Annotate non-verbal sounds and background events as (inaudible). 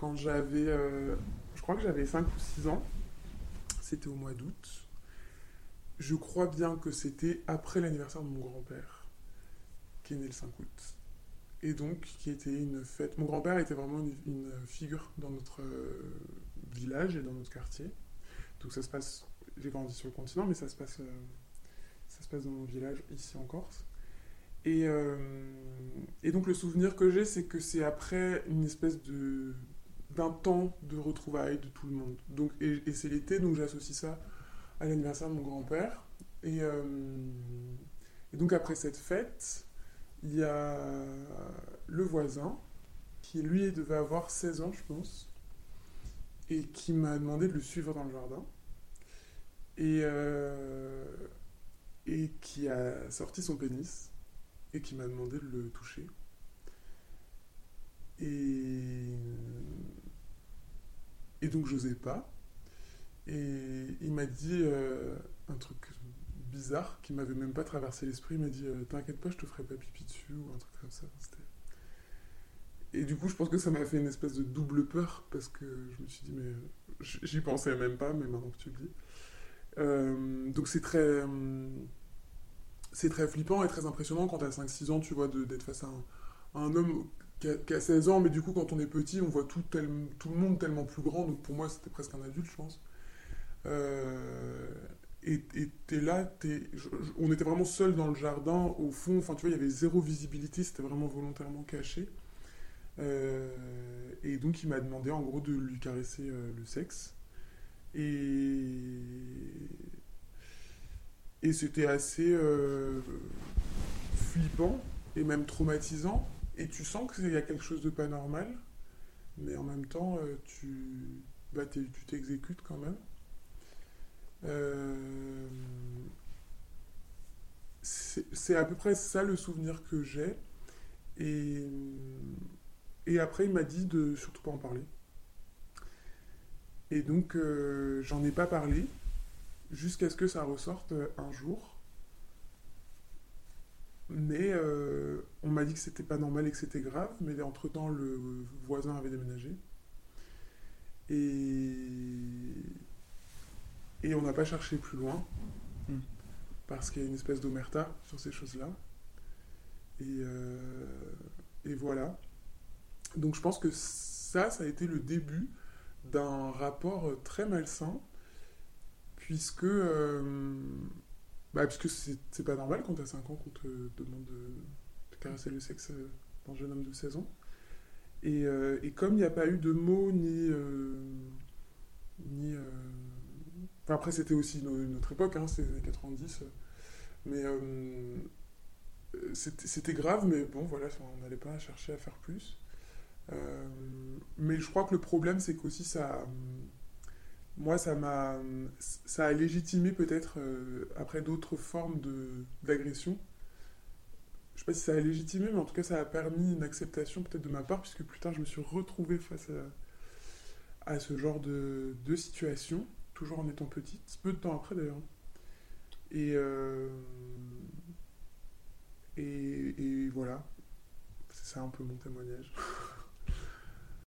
quand j'avais, euh, je crois que j'avais 5 ou 6 ans. C'était au mois d'août. Je crois bien que c'était après l'anniversaire de mon grand-père, qui est né le 5 août. Et donc, qui était une fête. Mon grand-père était vraiment une, figure dans notre euh, village et dans notre quartier. Donc, ça se passe. J'ai grandi sur le continent, mais ça se passe, euh, ça se passe dans mon village, ici en Corse. Et donc, le souvenir que j'ai, c'est que c'est après une espèce de d'un temps de retrouvailles de tout le monde. Et, c'est l'été, donc j'associe ça à l'anniversaire de mon grand-père. Et, euh, et donc après cette fête, il y a le voisin, qui lui devait avoir 16 ans, je pense, et qui m'a demandé de le suivre dans le jardin. Et, euh, et qui a sorti son pénis, et qui m'a demandé de le toucher. Et, et donc j'osais pas. Et il m'a dit euh, un truc bizarre qui m'avait même pas traversé l'esprit. Il m'a dit euh, T'inquiète pas, je te ferai pas pipi dessus ou un truc comme ça. Et du coup, je pense que ça m'a fait une espèce de double peur parce que je me suis dit Mais j- j'y pensais même pas, mais maintenant que tu le dis. Euh, donc c'est très. euh, C'est très flippant et très impressionnant quand t'as 5-6 ans, tu vois, d'être face à à un homme qui a 16 ans, mais du coup, quand on est petit, on voit tout, le monde tellement plus grand. Donc pour moi, c'était presque un adulte, je pense. Euh, et t'es là, t'es, je- on était vraiment seul dans le jardin, au fond, enfin tu vois, il y avait zéro visibilité, c'était vraiment volontairement caché. Euh, et donc il m'a demandé en gros de lui caresser euh, le sexe. Et, et c'était assez flippant et même traumatisant. Et tu sens qu'il y a quelque chose de pas normal, mais en même temps, euh, tu bah, t'exécutes quand même. Euh, c'est à peu près ça le souvenir que j'ai. Et, et après, il m'a dit de surtout pas en parler. Et donc, euh, j'en ai pas parlé jusqu'à ce que ça ressorte un jour. Mais euh, on m'a dit que c'était pas normal et que c'était grave. Mais entre-temps, le voisin avait déménagé. Et, et on n'a pas cherché plus loin. Mm. Parce qu'il y a une espèce d'omerta sur ces choses-là. Et, euh, et voilà. Donc je pense que ça, ça a été le début d'un rapport euh, très malsain. Puisque, euh, bah, puisque c'est c'est pas normal quand t'as 5 ans qu'on te demande de, caresser le sexe euh, d'un jeune homme de 16 ans. Et, euh, et comme il n'y a pas eu de mots ni. euh, ni euh, après, c'était aussi no- notre époque, hein, c'était les années 90. euh, mais c'était grave, mais bon, voilà, on n'allait pas chercher à faire plus. Mais je crois que le problème, c'est qu'aussi ça. Moi, ça m'a. Ça a légitimé peut-être, euh, après d'autres formes de- d'agression. Je sais pas si ça a légitimé, mais en tout cas, ça a permis une acceptation peut-être de ma part, puisque plus tard, je me suis retrouvé face à, ce genre de, de situation, toujours en étant petite, peu de temps après d'ailleurs. Et, euh, et, et voilà, c'est ça un peu mon témoignage. (laughs)